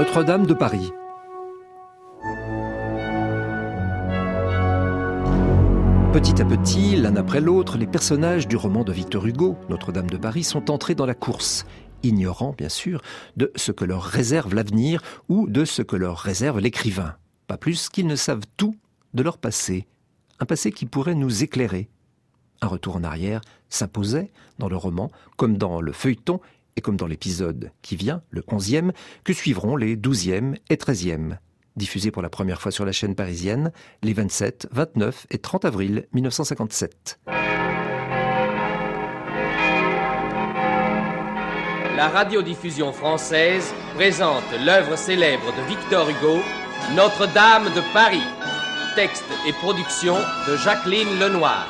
Notre-Dame de Paris. Petit à petit, l'un après l'autre, les personnages du roman de Victor Hugo, Notre-Dame de Paris, sont entrés dans la course, ignorant bien sûr de ce que leur réserve l'avenir ou de ce que leur réserve l'écrivain, pas plus qu'ils ne savent tout de leur passé, un passé qui pourrait nous éclairer. Un retour en arrière s'imposait dans le roman, comme dans le feuilleton et comme dans l'épisode qui vient, le onzième, que suivront les douzième et treizième diffusé pour la première fois sur la chaîne parisienne les 27, 29 et 30 avril 1957. La radiodiffusion française présente l'œuvre célèbre de Victor Hugo, Notre-Dame de Paris. Texte et production de Jacqueline Lenoir.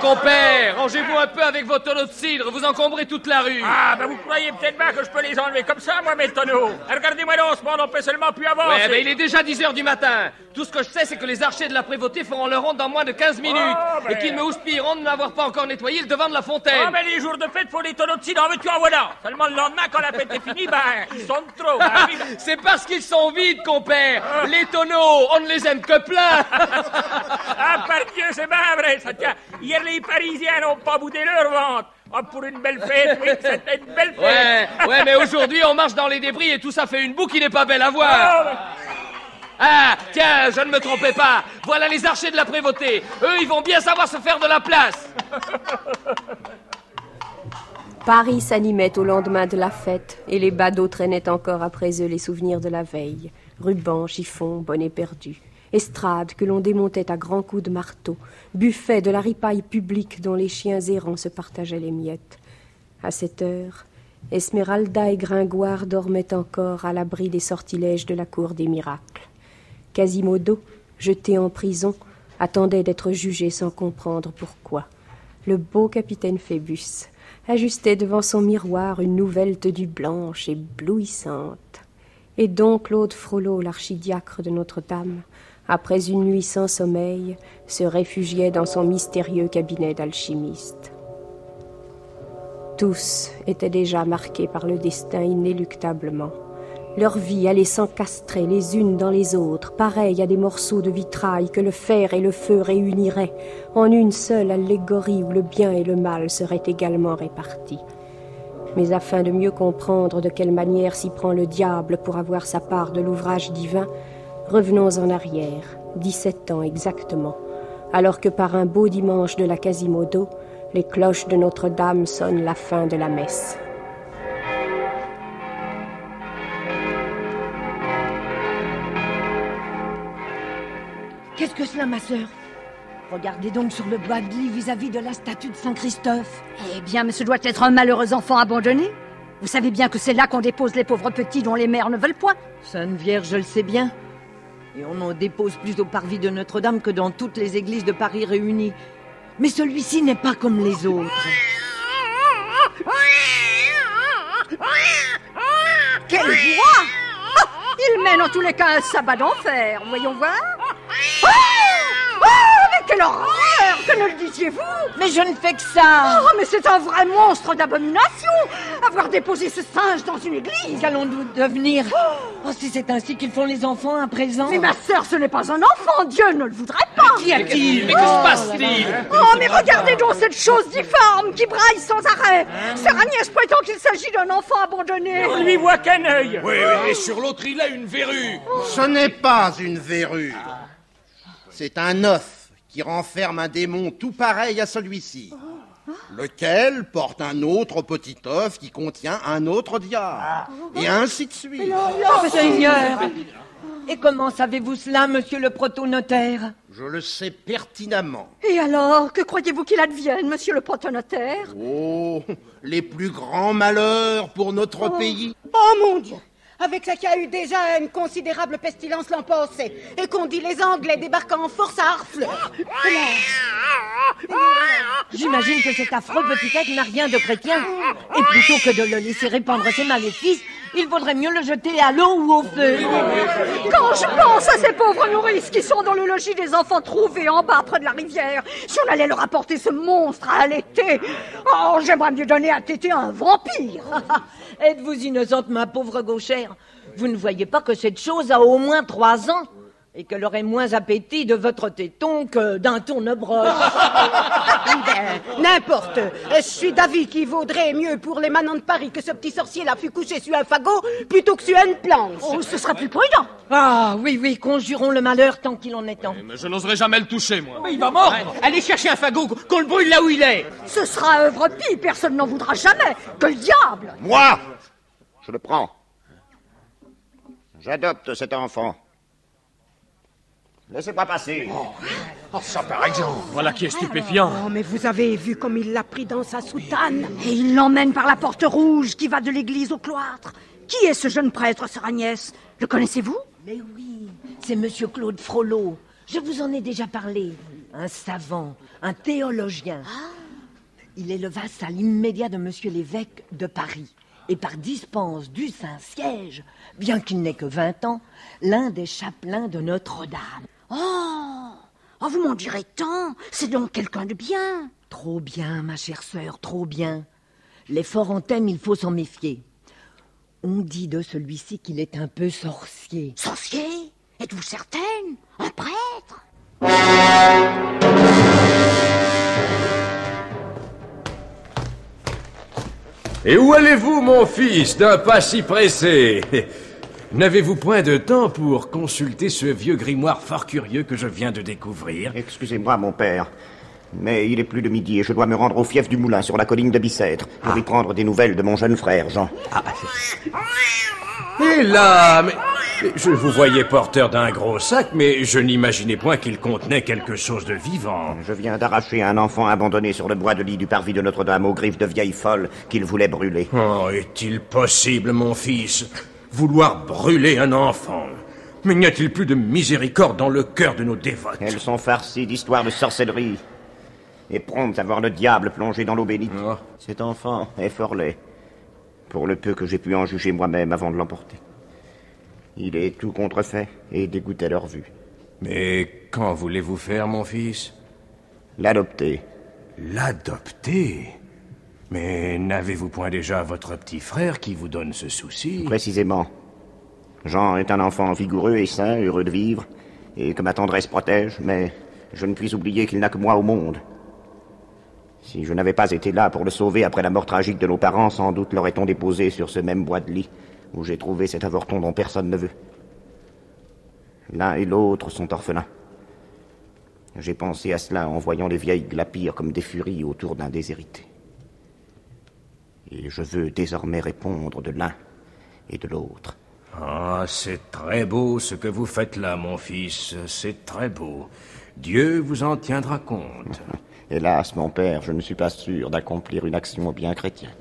Compère, rangez-vous un peu avec vos tonneaux de cidre, vous encombrez toute la rue. Ah, ben vous croyez peut-être bien que je peux les enlever comme ça, moi, mes tonneaux. Regardez-moi donc, ce monde, on peut seulement plus avancer. Ouais, ben il est déjà 10 heures du matin. Tout ce que je sais, c'est que les archers de la prévôté feront leur ronde dans moins de 15 minutes. Oh, ben. Et qu'ils me houspilleront de n'avoir pas encore nettoyé le devant de la fontaine. Ah, ben les jours de fête, faut les tonneaux de cidre, en veux-tu en voilà. Seulement le lendemain, quand la fête est finie, ben, ils sont de trop. Ben, oui, ben. C'est parce qu'ils sont vides, compère. Les tonneaux, on ne les aime que plein. Ah, par Dieu, c'est bien vrai, ça tient. Hier, les Parisiens n'ont pas boudé leur ventre. Ah, pour une belle fête, oui, c'était une belle fête. ouais, mais aujourd'hui, on marche dans les débris et tout ça fait une boue qui n'est pas belle à voir. Ah, Ah, tiens, je ne me trompais pas. Voilà les archers de la prévôté. Eux, ils vont bien savoir se faire de la place. Paris s'animait au lendemain de la fête, et les badauds traînaient encore après eux les souvenirs de la veille. Rubans, chiffons, bonnets perdus. Estrades que l'on démontait à grands coups de marteau. Buffet de la ripaille publique dont les chiens errants se partageaient les miettes. À cette heure, Esmeralda et Gringoire dormaient encore à l'abri des sortilèges de la cour des miracles. Quasimodo, jeté en prison, attendait d'être jugé sans comprendre pourquoi. Le beau capitaine Phébus ajustait devant son miroir une nouvelle tenue blanche éblouissante. Et donc Claude Frollo, l'archidiacre de Notre-Dame, après une nuit sans sommeil, se réfugiait dans son mystérieux cabinet d'alchimiste. Tous étaient déjà marqués par le destin inéluctablement. Leur vie allait s'encastrer les unes dans les autres, pareilles à des morceaux de vitrail que le fer et le feu réuniraient en une seule allégorie où le bien et le mal seraient également répartis. Mais afin de mieux comprendre de quelle manière s'y prend le diable pour avoir sa part de l'ouvrage divin, revenons en arrière, dix-sept ans exactement, alors que par un beau dimanche de la Quasimodo, les cloches de Notre-Dame sonnent la fin de la messe. Qu'est-ce que cela, ma sœur? Regardez donc sur le bas de lit vis-à-vis de la statue de Saint-Christophe. Eh bien, mais ce doit être un malheureux enfant abandonné. Vous savez bien que c'est là qu'on dépose les pauvres petits dont les mères ne veulent point. Sainte Vierge, je le sais bien. On en dépose plus au parvis de Notre-Dame que dans toutes les églises de Paris réunies. Mais celui-ci n'est pas comme les autres. Quelle voix Ah, Il mène en tous les cas un sabbat d'enfer, voyons voir. Mais quelle horreur Que ne le disiez-vous? Mais je ne fais que ça. Oh, mais c'est un vrai monstre d'abomination Avoir déposé ce singe dans une église. Qu'allons-nous devenir? Oh, si c'est ainsi qu'ils font les enfants à présent. Mais ma sœur, ce n'est pas un enfant, Dieu ne le voudrait pas. Qu'y a-t-il? Mais que se passe-t-il? Oh, mais regardez donc cette chose difforme qui braille sans arrêt. Sœur Agnès prétend qu'il s'agit d'un enfant abandonné. On lui voit qu'un œil. Oui, oui, et sur l'autre, il a une verrue. Ce n'est pas une verrue. C'est un œuf qui renferme un démon tout pareil à celui-ci. Lequel porte un autre petit œuf qui contient un autre diable. Et ainsi de suite. Oh, Seigneur Et comment savez-vous cela, monsieur le protonotaire? Je le sais pertinemment. Et alors, que croyez-vous qu'il advienne, monsieur le protonotaire? Oh, les plus grands malheurs pour notre pays. Oh mon Dieu avec ce qu'il y a eu déjà une considérable pestilence l'an passé, et qu'on dit les Anglais débarquant en force à Harfleur. J'imagine que cet affreux petit être n'a rien de chrétien. Et plutôt que de le laisser répandre ses maléfices, il vaudrait mieux le jeter à l'eau ou au feu. Quand je pense à ces pauvres nourrices qui sont dans le logis des enfants trouvés en bas près de la rivière, si on allait leur apporter ce monstre à allaiter, oh, j'aimerais mieux donner à téter un vampire. Êtes-vous innocente, ma pauvre gauchère? Vous ne voyez pas que cette chose a au moins trois ans? Et qu'elle aurait moins appétit de votre téton que d'un tournebroche. Ben, N'importe. Je suis d'avis qu'il vaudrait mieux pour les manants de Paris que ce petit sorcier-là fût couché sur un fagot plutôt que sur une planche. Oh, ce sera plus prudent. Ah oui, oui, conjurons le malheur tant qu'il en est temps. Mais je n'oserais jamais le toucher, moi. Mais il va mordre Allez chercher un fagot, qu'on le brûle là où il est Ce sera œuvre pie, personne n'en voudra jamais. Que le diable Moi Je le prends. J'adopte cet enfant. Laissez-moi passer. Oh, ça par exemple Voilà qui est stupéfiant Oh, mais vous avez vu comme il l'a pris dans sa soutane Et il l'emmène par la porte rouge qui va de l'église au cloître. Qui est ce jeune prêtre, sœur Agnès? Le connaissez-vous? Mais oui, c'est Monsieur Claude Frollo. Je vous en ai déjà parlé. Un savant, un théologien. Il est le vassal immédiat de Monsieur l'évêque de Paris. Et par dispense du Saint-Siège, bien qu'il n'ait que 20 ans, l'un des chapelains de Notre-Dame. Oh Oh, vous m'en direz tant C'est donc quelqu'un de bien Trop bien, ma chère sœur, trop bien. Les forts en thème, il faut s'en méfier. On dit de celui-ci qu'il est un peu sorcier. Sorcier? Êtes-vous certaine? Un prêtre? Et où allez-vous, mon fils, d'un pas si pressé? N'avez-vous point de temps pour consulter ce vieux grimoire fort curieux que je viens de découvrir Excusez-moi, mon père. Mais il est plus de midi et je dois me rendre au fief du moulin sur la colline de Bicêtre pour y prendre des nouvelles de mon jeune frère, Jean. Et là, mais, mais je vous voyais porteur d'un gros sac, mais je n'imaginais point qu'il contenait quelque chose de vivant. Je viens d'arracher un enfant abandonné sur le bois de lit du parvis de Notre-Dame aux griffes de vieille folle qu'il voulait brûler. Oh, est-il possible, mon fils Vouloir brûler un enfant Mais n'y a-t-il plus de miséricorde dans le cœur de nos dévotes Elles sont farcies d'histoires de sorcellerie et promptes à voir le diable plonger dans l'eau bénite. Oh. Cet enfant est fort laid, pour le peu que j'ai pu en juger moi-même avant de l'emporter. Il est tout contrefait et dégoûté à leur vue. Mais qu'en voulez-vous faire, mon fils? L'adopter. L'adopter? Mais n'avez-vous point déjà votre petit frère qui vous donne ce souci Précisément. Jean est un enfant vigoureux et sain, heureux de vivre, et que ma tendresse protège, mais je ne puis oublier qu'il n'a que moi au monde. Si je n'avais pas été là pour le sauver après la mort tragique de nos parents, sans doute l'aurait-on déposé sur ce même bois de lit où j'ai trouvé cet avorton dont personne ne veut. L'un et l'autre sont orphelins. J'ai pensé à cela en voyant les vieilles glapir comme des furies autour d'un déshérité. Et je veux désormais répondre de l'un et de l'autre. Ah, c'est très beau ce que vous faites là, mon fils. C'est très beau. Dieu vous en tiendra compte. Hélas, mon père, je ne suis pas sûr d'accomplir une action bien chrétienne.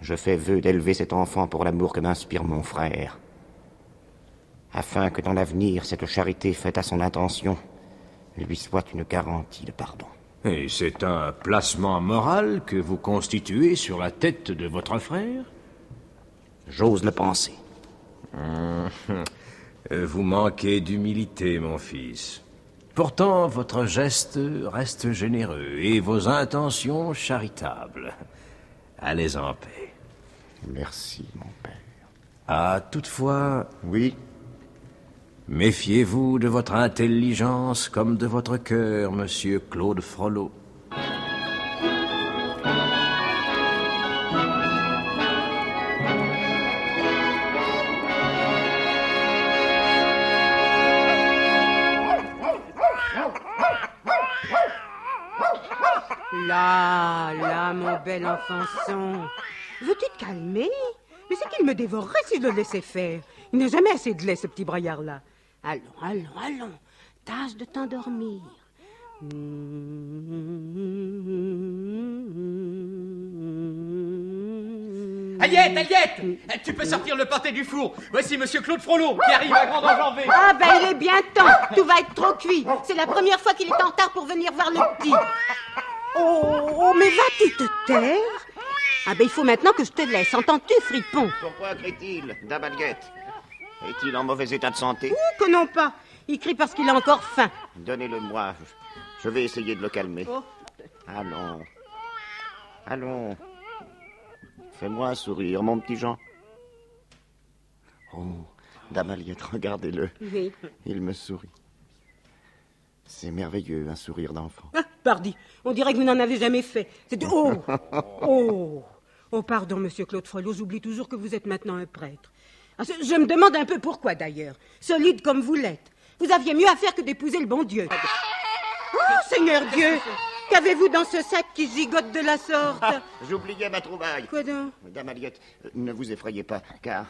Je fais vœu d'élever cet enfant pour l'amour que m'inspire mon frère, afin que dans l'avenir, cette charité faite à son intention lui soit une garantie de pardon. Et c'est un placement moral que vous constituez sur la tête de votre frère? J'ose le penser. Hum, Vous manquez d'humilité, mon fils. Pourtant, votre geste reste généreux et vos intentions charitables. Allez en paix. Merci, mon père. Ah, toutefois, Oui, méfiez-vous de votre intelligence comme de votre cœur, monsieur Claude Frollo. Là, là, mon bel enfançon. Veux-tu te calmer? Mais c'est qu'il me dévorerait si je le laissais faire. Il n'a jamais assez de lait, ce petit braillard-là. Allons, allons, allons. Tâche de t'endormir. Aliette, Aliette Tu peux sortir le pâté du four. Voici Monsieur Claude Frollo qui arrive à grande enjambée. Ah ben il est bien temps. Tout va être trop cuit. C'est la première fois qu'il est en retard pour venir voir le petit. Oh, oh mais vas-tu te taire? Ah ben il faut maintenant que je te laisse. Entends-tu, fripon? Pourquoi crie-t-il, Dame Aliette Est-il en mauvais état de santé Oh que non pas. Il crie parce qu'il a encore faim. Donnez-le-moi. Je vais essayer de le calmer. Oh. Allons. Allons. Fais-moi sourire, mon petit Jean. Oh, Dame Aliette, regardez-le. Oui. Il me sourit. C'est merveilleux, un sourire d'enfant. Ah, pardi, on dirait que vous n'en avez jamais fait. C'est... Oh Oh Oh, pardon, monsieur Claude Frollo, j'oublie toujours que vous êtes maintenant un prêtre. Ah, je je me demande un peu pourquoi, d'ailleurs. Solide comme vous l'êtes. Vous aviez mieux à faire que d'épouser le bon Dieu. Oh, Seigneur Dieu Qu'avez-vous dans ce sac qui gigote de la sorte Ah, J'oubliais ma trouvaille. Quoi donc Dame Aliette, euh, ne vous effrayez pas, car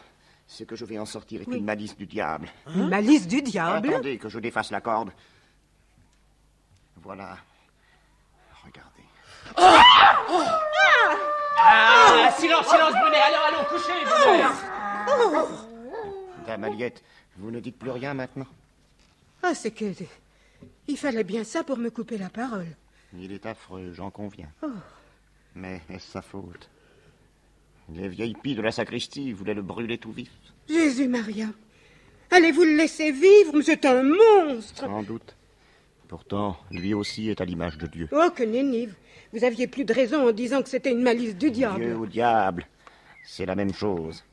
ce que je vais en sortir est Oui. une malice du diable. Une malice du diable Attendez que je défasse la corde. Voilà. Regardez. Ah, silence, silence, Brunet. Alors, allons, couchez, Brunet. Dame Aliette, vous ne dites plus rien maintenant Ah, c'est que... Il fallait bien ça pour me couper la parole. Il est affreux, j'en conviens. Oh. Mais est-ce sa faute? Les vieilles pies de la sacristie voulaient le brûler tout vif. Jésus Maria Allez-vous le laisser vivre C'est un monstre? Sans doute. Pourtant, lui aussi est à l'image de Dieu. Oh, que nennive Vous aviez plus de raison en disant que c'était une malice du diable. Dieu ou diable, c'est la même chose.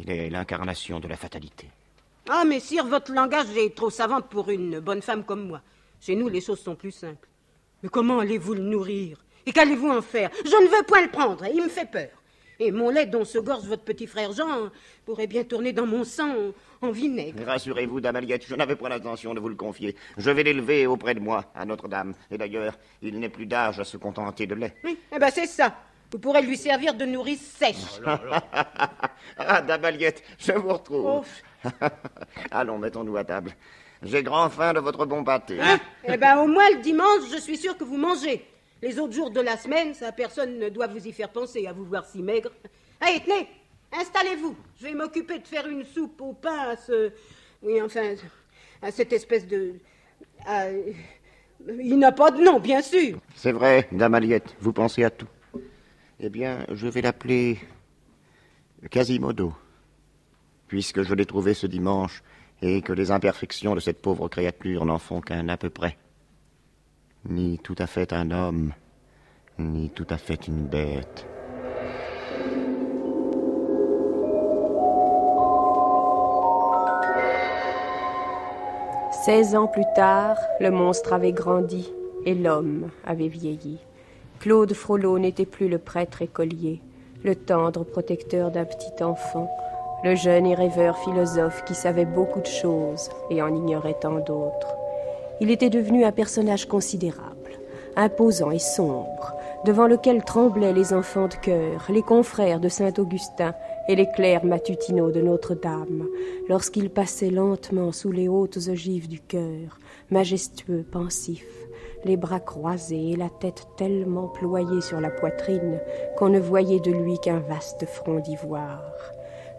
Il est l'incarnation de la fatalité. Ah, mais sire, votre langage est trop savant pour une bonne femme comme moi. Chez nous, les choses sont plus simples. Mais comment allez-vous le nourrir? Et qu'allez-vous en faire? Je ne veux point le prendre, il me fait peur. Et mon lait dont se gorge votre petit frère Jean pourrait bien tourner dans mon sang en vinaigre. Rassurez-vous, Dame Aliette, je n'avais pas l'intention de vous le confier. Je vais l'élever auprès de moi, à Notre-Dame. Et d'ailleurs, il n'est plus d'âge à se contenter de lait. Oui, eh ben c'est ça. Vous pourrez lui servir de nourrice sèche. ah, Dame Aliette, je vous retrouve. Allons, mettons-nous à table. J'ai grand faim de votre bon pâté. Hein eh ben au moins le dimanche, je suis sûr que vous mangez. Les autres jours de la semaine, ça personne ne doit vous y faire penser à vous voir si maigre. Allez, tenez, installez-vous. Je vais m'occuper de faire une soupe au pain à ce. Oui, enfin, à cette espèce de. à- Il n'a pas de nom, bien sûr. C'est vrai, Dame Aliette, vous pensez à tout. Eh bien, je vais l'appeler Quasimodo, puisque je l'ai trouvé ce dimanche et que les imperfections de cette pauvre créature n'en font qu'un à peu près. Ni tout à fait un homme, ni tout à fait une bête. Seize ans plus tard, le monstre avait grandi et l'homme avait vieilli. Claude Frollo n'était plus le prêtre écolier, le tendre protecteur d'un petit enfant, le jeune et rêveur philosophe qui savait beaucoup de choses et en ignorait tant d'autres. Il était devenu un personnage considérable, imposant et sombre, devant lequel tremblaient les enfants de chœur, les confrères de Saint-Augustin et les clercs matutinaux de Notre-Dame, lorsqu'il passait lentement sous les hautes ogives du chœur, majestueux, pensif, les bras croisés et la tête tellement ployée sur la poitrine qu'on ne voyait de lui qu'un vaste front d'ivoire.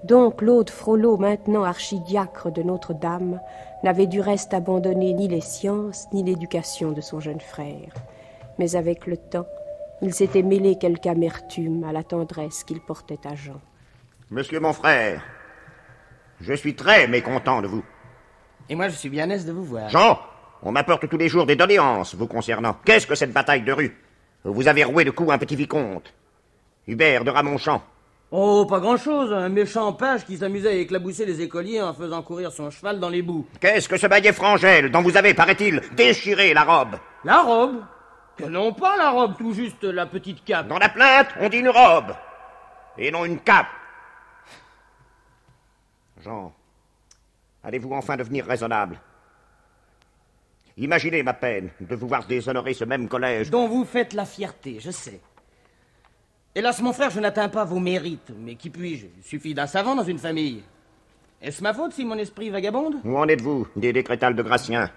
Donc Claude Frollo, maintenant archidiacre de Notre-Dame, n'avait du reste abandonné ni les sciences ni l'éducation de son jeune frère. Mais avec le temps, il s'était mêlé quelque amertume à la tendresse qu'il portait à Jean. Monsieur mon frère, je suis très mécontent de vous. Et moi, je suis bien aise de vous voir. Jean, on m'apporte tous les jours des doléances vous concernant. Qu'est-ce que cette bataille de rue? Vous avez roué de coups un petit vicomte. Hubert de Ramonchamp. Oh, pas grand-chose. Un méchant page qui s'amusait à éclabousser les écoliers en faisant courir son cheval dans les boues. Qu'est-ce que ce baillet frangel dont vous avez, paraît-il, déchiré la robe? La robe? Que non pas la robe, tout juste la petite cape. Dans la plainte, on dit une robe. Et non une cape. Jean, allez-vous enfin devenir raisonnable? Imaginez ma peine de vous voir déshonorer ce même collège. Dont vous faites la fierté, je sais. Hélas, mon frère, je n'atteins pas vos mérites. Mais qui puis-je? Il suffit d'un savant dans une famille. Est-ce ma faute si mon esprit vagabonde? Où en êtes-vous des décrétales de Gratien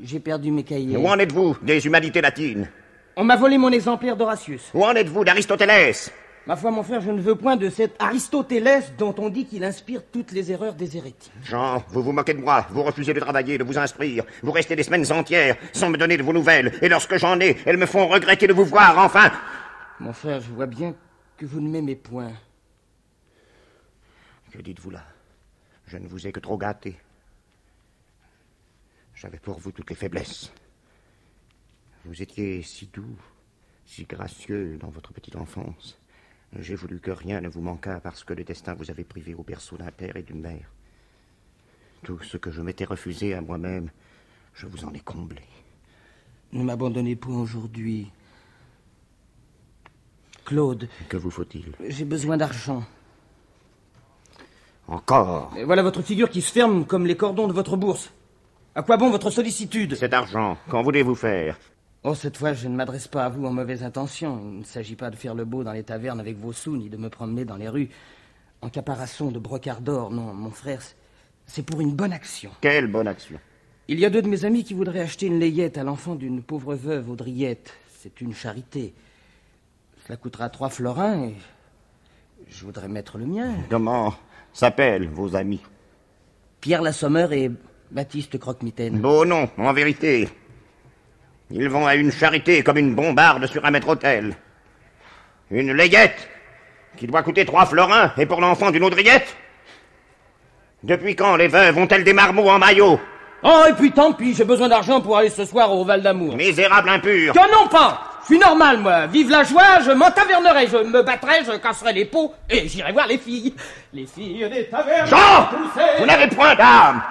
J'ai perdu mes cahiers. Où en êtes-vous des humanités latines? On m'a volé mon exemplaire d'Horatius. Où en êtes-vous d'Aristoteles Ma foi, mon frère, je ne veux point de cet Aristotélès dont on dit qu'il inspire toutes les erreurs des hérétiques. Jean, vous vous moquez de moi, vous refusez de travailler, de vous instruire, vous restez des semaines entières sans me donner de vos nouvelles, et lorsque j'en ai, elles me font regretter de vous voir, enfin Mon frère, je vois bien que vous ne m'aimez point. Que dites-vous là? Je ne vous ai que trop gâté. J'avais pour vous toutes les faiblesses. Vous étiez si doux, si gracieux dans votre petite enfance. J'ai voulu que rien ne vous manquât parce que le destin vous avait privé au berceau d'un père et d'une mère. Tout ce que je m'étais refusé à moi-même, je vous en ai comblé. Ne m'abandonnez point aujourd'hui. Claude. Que vous faut-il? J'ai besoin d'argent. Encore? Et voilà votre figure qui se ferme comme les cordons de votre bourse. À quoi bon votre sollicitude? Cet argent, qu'en voulez-vous faire? Oh, cette fois, je ne m'adresse pas à vous en mauvaise intention. Il ne s'agit pas de faire le beau dans les tavernes avec vos sous, ni de me promener dans les rues en caparaçon de brocart d'or. Non, mon frère, c'est pour une bonne action. Quelle bonne action Il y a deux de mes amis qui voudraient acheter une layette à l'enfant d'une pauvre veuve Audriette. C'est une charité. Cela coûtera trois florins et je voudrais mettre le mien. Comment s'appellent vos amis? Pierre Lassommeur et Baptiste Croque-Mitaine. Beau nom, en vérité. Ils vont à une charité comme une bombarde sur un maître-hôtel. Une layette qui doit coûter trois florins et pour l'enfant d'une audriette Depuis quand les veuves ont-elles des marmots en maillot? Oh, et puis tant pis, j'ai besoin d'argent pour aller ce soir au Val d'Amour. Misérable impur Que non pas Je suis normal, moi. Vive la joie, je m'en tavernerai, je me battrai, je casserai les pots et j'irai voir les filles. Les filles des tavernes. Jean Vous n'avez point d'âme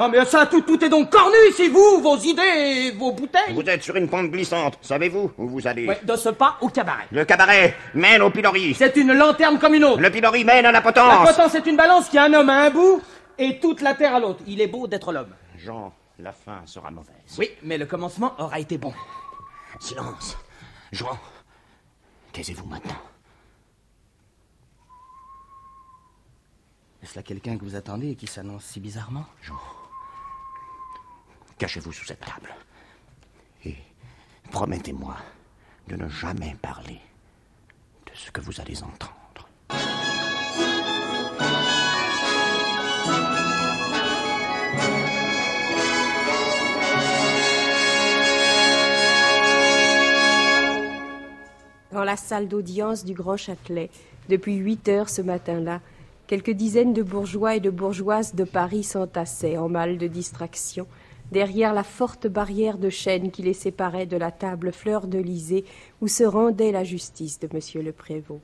Oh, mais ça, tout, tout est donc cornu ici, vous, vos idées et vos bouteilles. Vous êtes sur une pente glissante, savez-vous où vous allez? Ouais, de ce pas au cabaret. Le cabaret mène au pilori. C'est une lanterne comme une autre. Le pilori mène à la La potence. potence est une balance qui a un homme à un bout et toute la terre à l'autre. Il est beau d'être l'homme. Jean, la fin sera mauvaise. Oui, mais le commencement aura été bon. Silence. Jean, taisez-vous maintenant. Est-ce là quelqu'un que vous attendez et qui s'annonce si bizarrement? Jean, cachez-vous sous cette table. Et promettez-moi de ne jamais parler de ce que vous allez entendre. Dans la salle d'audience du Grand Châtelet, depuis huit heures ce matin-là, quelques dizaines de bourgeois et de bourgeoises de Paris s'entassaient en mal de distraction derrière la forte barrière de chêne qui les séparait de la table fleur de lysée où se rendait la justice de Monsieur le Prévôt.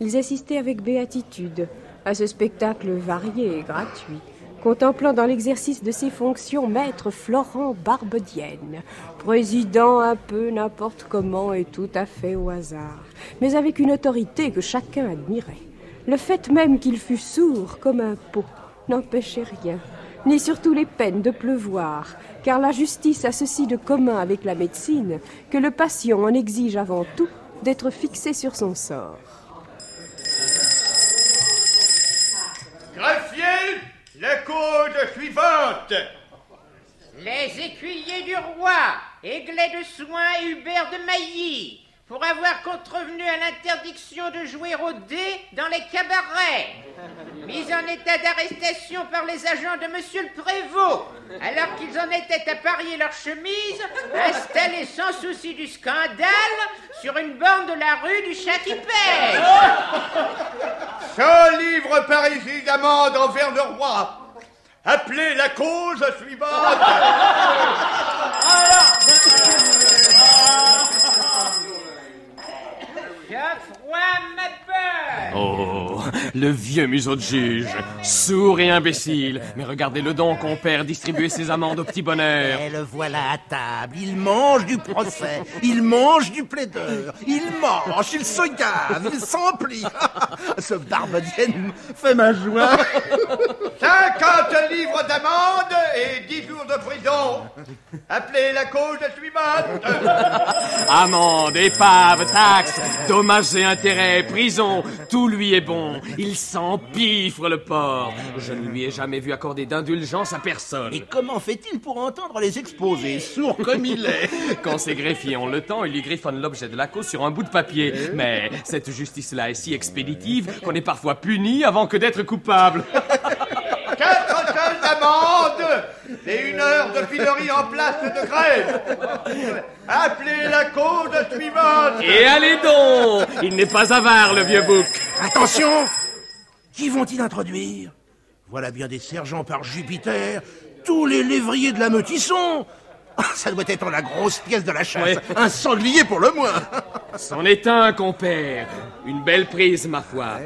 Ils assistaient avec béatitude à ce spectacle varié et gratuit, contemplant dans l'exercice de ses fonctions maître Florent Barbedienne, président un peu n'importe comment et tout à fait au hasard, mais avec une autorité que chacun admirait. Le fait même qu'il fût sourd comme un pot n'empêchait rien, ni surtout les peines de pleuvoir, car la justice a ceci de commun avec la médecine que le patient en exige avant tout d'être fixé sur son sort. Greffier, la cause suivante. Les écuyers du roi, Aiglet de Soin et Hubert de Mailly, pour avoir contrevenu à l'interdiction de jouer au dé dans les cabarets. Mis en état d'arrestation par les agents de Monsieur le Prévost, alors qu'ils en étaient à parier leur chemise, installés sans souci du scandale sur une borne de la rue du Chat qui pèse. 100 livres parisis d'amende envers le roi. Appelez la cause suivante. Geoffroy Oh, le vieux museau de juge, sourd et imbécile. Mais regardez-le donc, compère, distribuer ses amendes au petit bonheur. Et le voilà à table. Il mange du procès. Il mange du plaideur. Il mange, il se gave, il s'emplit. Ce barbedienne fait ma joie. 50 livres d'amende et 10 jours de prison. Appelez la cause suivante. Amende, épave, taxes, dommages et intérêts, prison, tout Tout lui est bon. Il s'empiffre, le porc. Je ne lui ai jamais vu accorder d'indulgence à personne. Et comment fait-il pour entendre les exposés, sourd comme il est? Quand ses greffiers ont le temps, ils lui griffonnent l'objet de la cause sur un bout de papier. Mais cette justice-là est si expéditive qu'on est parfois puni avant que d'être coupable. Quatre sols d'amende et une heure de pilori en place de grève. Appelez la cause suivante. Et allez donc Il n'est pas avare, le vieux bouc. Attention Qui vont-ils introduire? Voilà bien des sergents par Jupiter, tous les lévriers de la meute y sont. Ah, Ça doit être la grosse pièce de la chasse. Ouais. Un sanglier pour le moins. C'en est un, compère. Une belle prise, ma foi.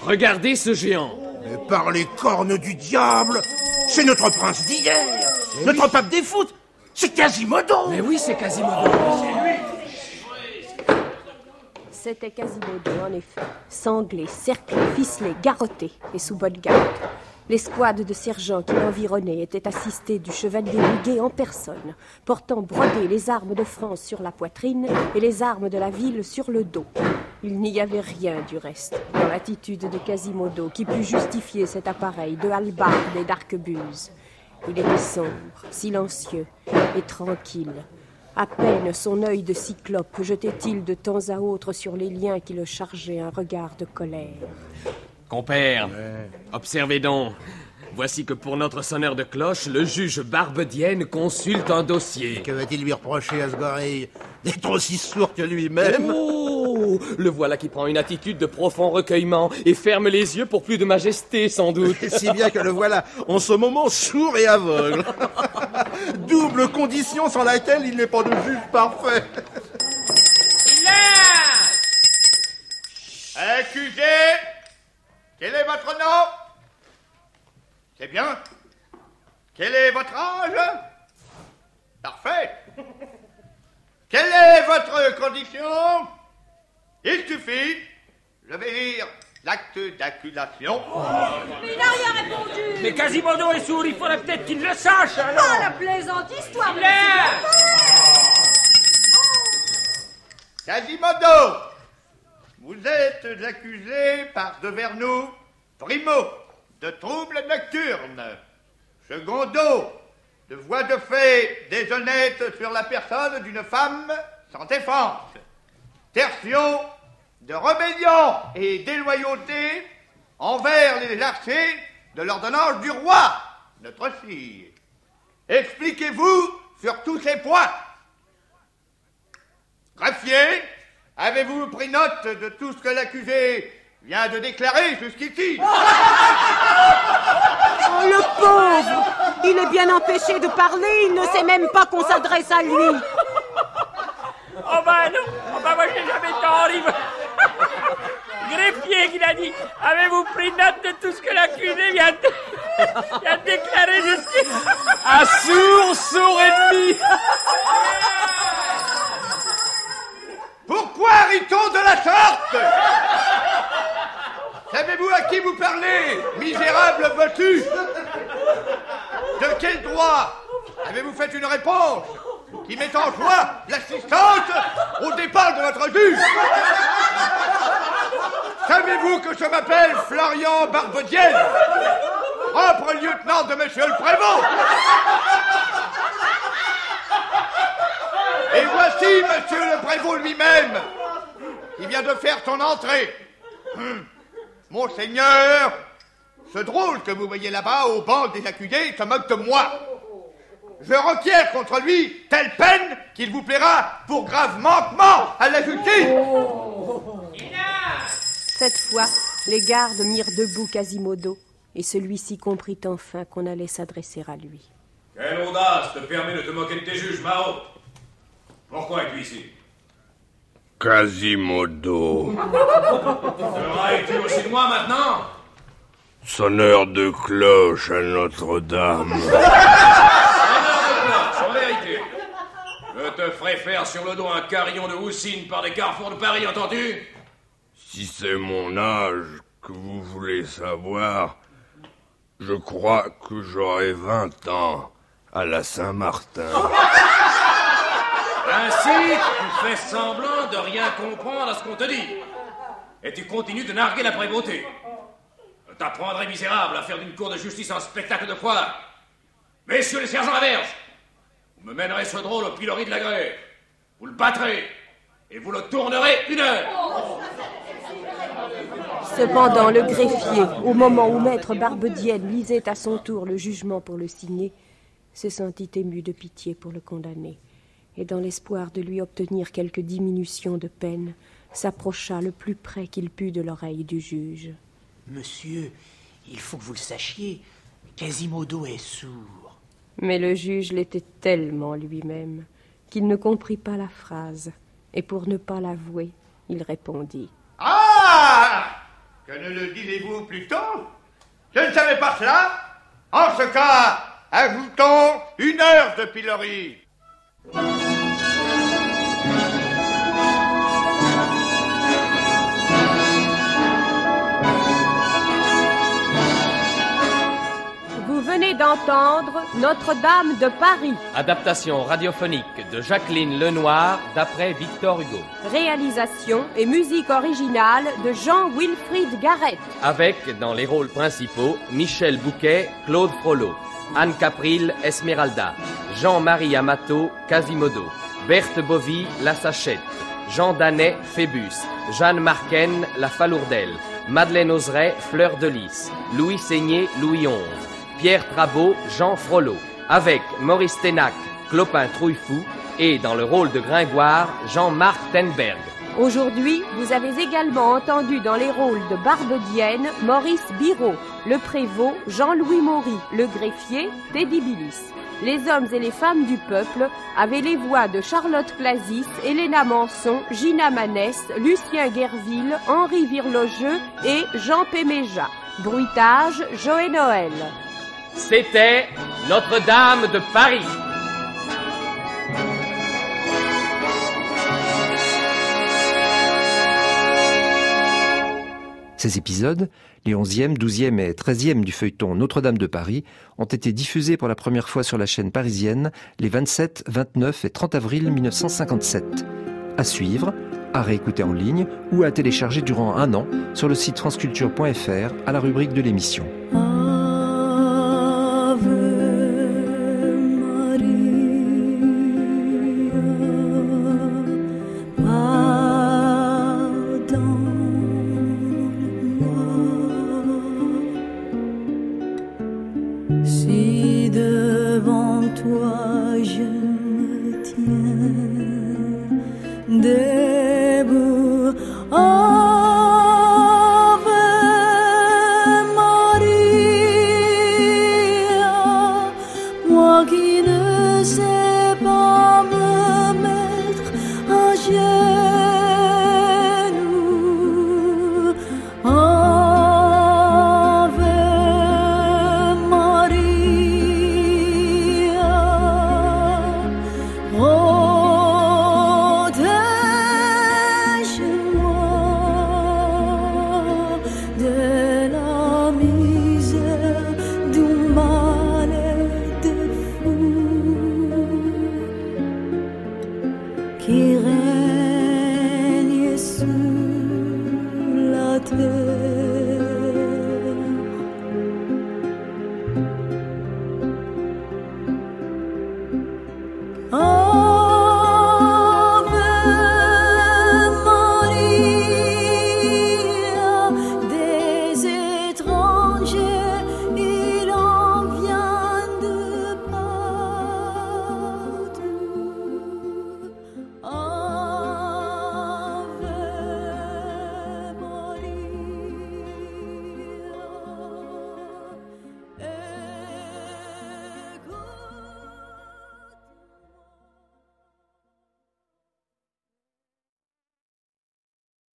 Regardez ce géant. Mais par les cornes du diable, c'est notre prince d'hier, notre pape des foot, c'est Quasimodo. Mais oui, c'est Quasimodo. C'était Quasimodo, en effet. Sanglé, cerclé, ficelé, garrotté et sous bonne garde. L'escouade de sergents qui l'environnaient était assistée du chevalier Huguet en personne, portant brodées les armes de France sur la poitrine et les armes de la ville sur le dos. Il n'y avait rien du reste dans l'attitude de Quasimodo qui pût justifier cet appareil de hallebarde et d'arquebuse. Il était sombre, silencieux et tranquille. À peine son œil de cyclope jetait-il de temps à autre sur les liens qui le chargeaient un regard de colère. Compère, observez donc. Voici que pour notre sonneur de cloche, le juge Barbedienne consulte un dossier. Que va-t-il lui reprocher à ce gorille D'être aussi sourd que lui-même? Oh Le voilà qui prend une attitude de profond recueillement et ferme les yeux pour plus de majesté, sans doute. Si bien que le voilà en ce moment sourd et aveugle. Double condition sans laquelle il n'est pas de juge parfait. Accusé Quel est votre nom? C'est bien. Quel est votre âge? Parfait. Quelle est votre condition? Il suffit Je vais lire l'acte d'accusation. Il n'a rien répondu. Mais Quasimodo est sourd, il faudrait peut-être qu'il le sache alors. Oh, la plaisante histoire Quasimodo Vous êtes accusé par de Vernou, primo, de troubles nocturnes, secondo, de voies de fait déshonnêtes sur la personne d'une femme sans défense, tertio, de rébellion et déloyauté envers les archers de l'ordonnance du roi, notre fille. Expliquez-vous sur tous ces points. Greffier, avez-vous pris note de tout ce que l'accusé vient de déclarer jusqu'ici Oh, le pauvre. Il est bien empêché de parler, il ne sait même pas qu'on s'adresse à lui. Oh bah non. Oh bah moi j'ai jamais tant ri Greffier qu'il a dit. Avez-vous pris note de tout ce que l'accusé vient de... vient de déclarer jusqu'ici? À sourd, sourd ennemi Pourquoi rit-on de la sorte Savez-vous à qui vous parlez, misérable bottu De quel droit avez-vous fait une réponse qui met en joie l'assistance au départ de votre juge Savez-vous que je m'appelle Florian Barbedienne, propre lieutenant de Monsieur le Prévôt Et voici Monsieur le Prévôt lui-même, qui vient de faire son entrée. Hum. Monseigneur, ce drôle que vous voyez là-bas au banc des accusés se moque de moi. Je requiers contre lui telle peine qu'il vous plaira pour grave manquement à la justice. Cette fois, les gardes mirent debout Quasimodo, et celui-ci comprit enfin qu'on allait s'adresser à lui. Quelle audace te permet de te moquer de tes juges, Mao Pourquoi es-tu ici? Quasimodo, Feras-tu aussi de moi maintenant? Sonneur de cloche à Notre-Dame. En vérité, je te ferai faire sur le dos un carillon de houssine par les carrefours de Paris, entendu Si c'est mon âge que vous voulez savoir, je crois que j'aurai 20 ans à la Saint-Martin. Ainsi, tu fais semblant de rien comprendre à ce qu'on te dit. et tu continues de narguer la prévôté. Je t'apprendrai, misérable, à faire d'une cour de justice un spectacle de foire. Messieurs les sergents à verge, vous me mènerez ce drôle au pilori de la grève. Vous le battrez et vous le tournerez une heure. Cependant, le greffier, au moment où maître Barbedienne lisait à son tour le jugement pour le signer, se sentit ému de pitié pour le condamné, et dans l'espoir de lui obtenir quelque diminution de peine, s'approcha le plus près qu'il put de l'oreille du juge. Monsieur, il faut que vous le sachiez, Quasimodo est sourd. Mais le juge l'était tellement lui-même qu'il ne comprit pas la phrase, et pour ne pas l'avouer, il répondit. Ah Que ne le disiez-vous plus tôt? Je ne savais pas cela. En ce cas, ajoutons une heure de pilori. Venez d'entendre Notre-Dame de Paris. Adaptation radiophonique de Jacqueline Lenoir d'après Victor Hugo. Réalisation et musique originale de Jean-Wilfried Garrett. Avec, dans les rôles principaux, Michel Bouquet, Claude Frollo, Anne Capril, Esmeralda, Jean-Marie Amato, Quasimodo, Berthe Bovy, La Sachette, Jean Danet, Phébus, Jeanne Marquen, La Falourdelle, Madeleine Oseret, Fleur de Lys, Louis Seigné, Louis XI, Pierre Trabeau, Jean Frollo, avec Maurice Ténac, Clopin Trouillefou et dans le rôle de Gringoire, Jean-Marc Tenberg. Aujourd'hui, vous avez également entendu dans les rôles de Barbedienne Maurice Biraud, le prévôt Jean-Louis Maury, le greffier Teddy Billis. Les hommes et les femmes du peuple avaient les voix de Charlotte Clasis, Héléna Manson, Gina Manès, Lucien Guerville, Henri Virlogeux et Jean Péméja. Bruitage, Joël Noël. C'était Notre-Dame de Paris. Ces épisodes, les 11e, 12e et 13e du feuilleton Notre-Dame de Paris, ont été diffusés pour la première fois sur la chaîne parisienne les 27, 29 et 30 avril 1957. À suivre, à réécouter en ligne ou à télécharger durant un an sur le site franceculture.fr à la rubrique de l'émission.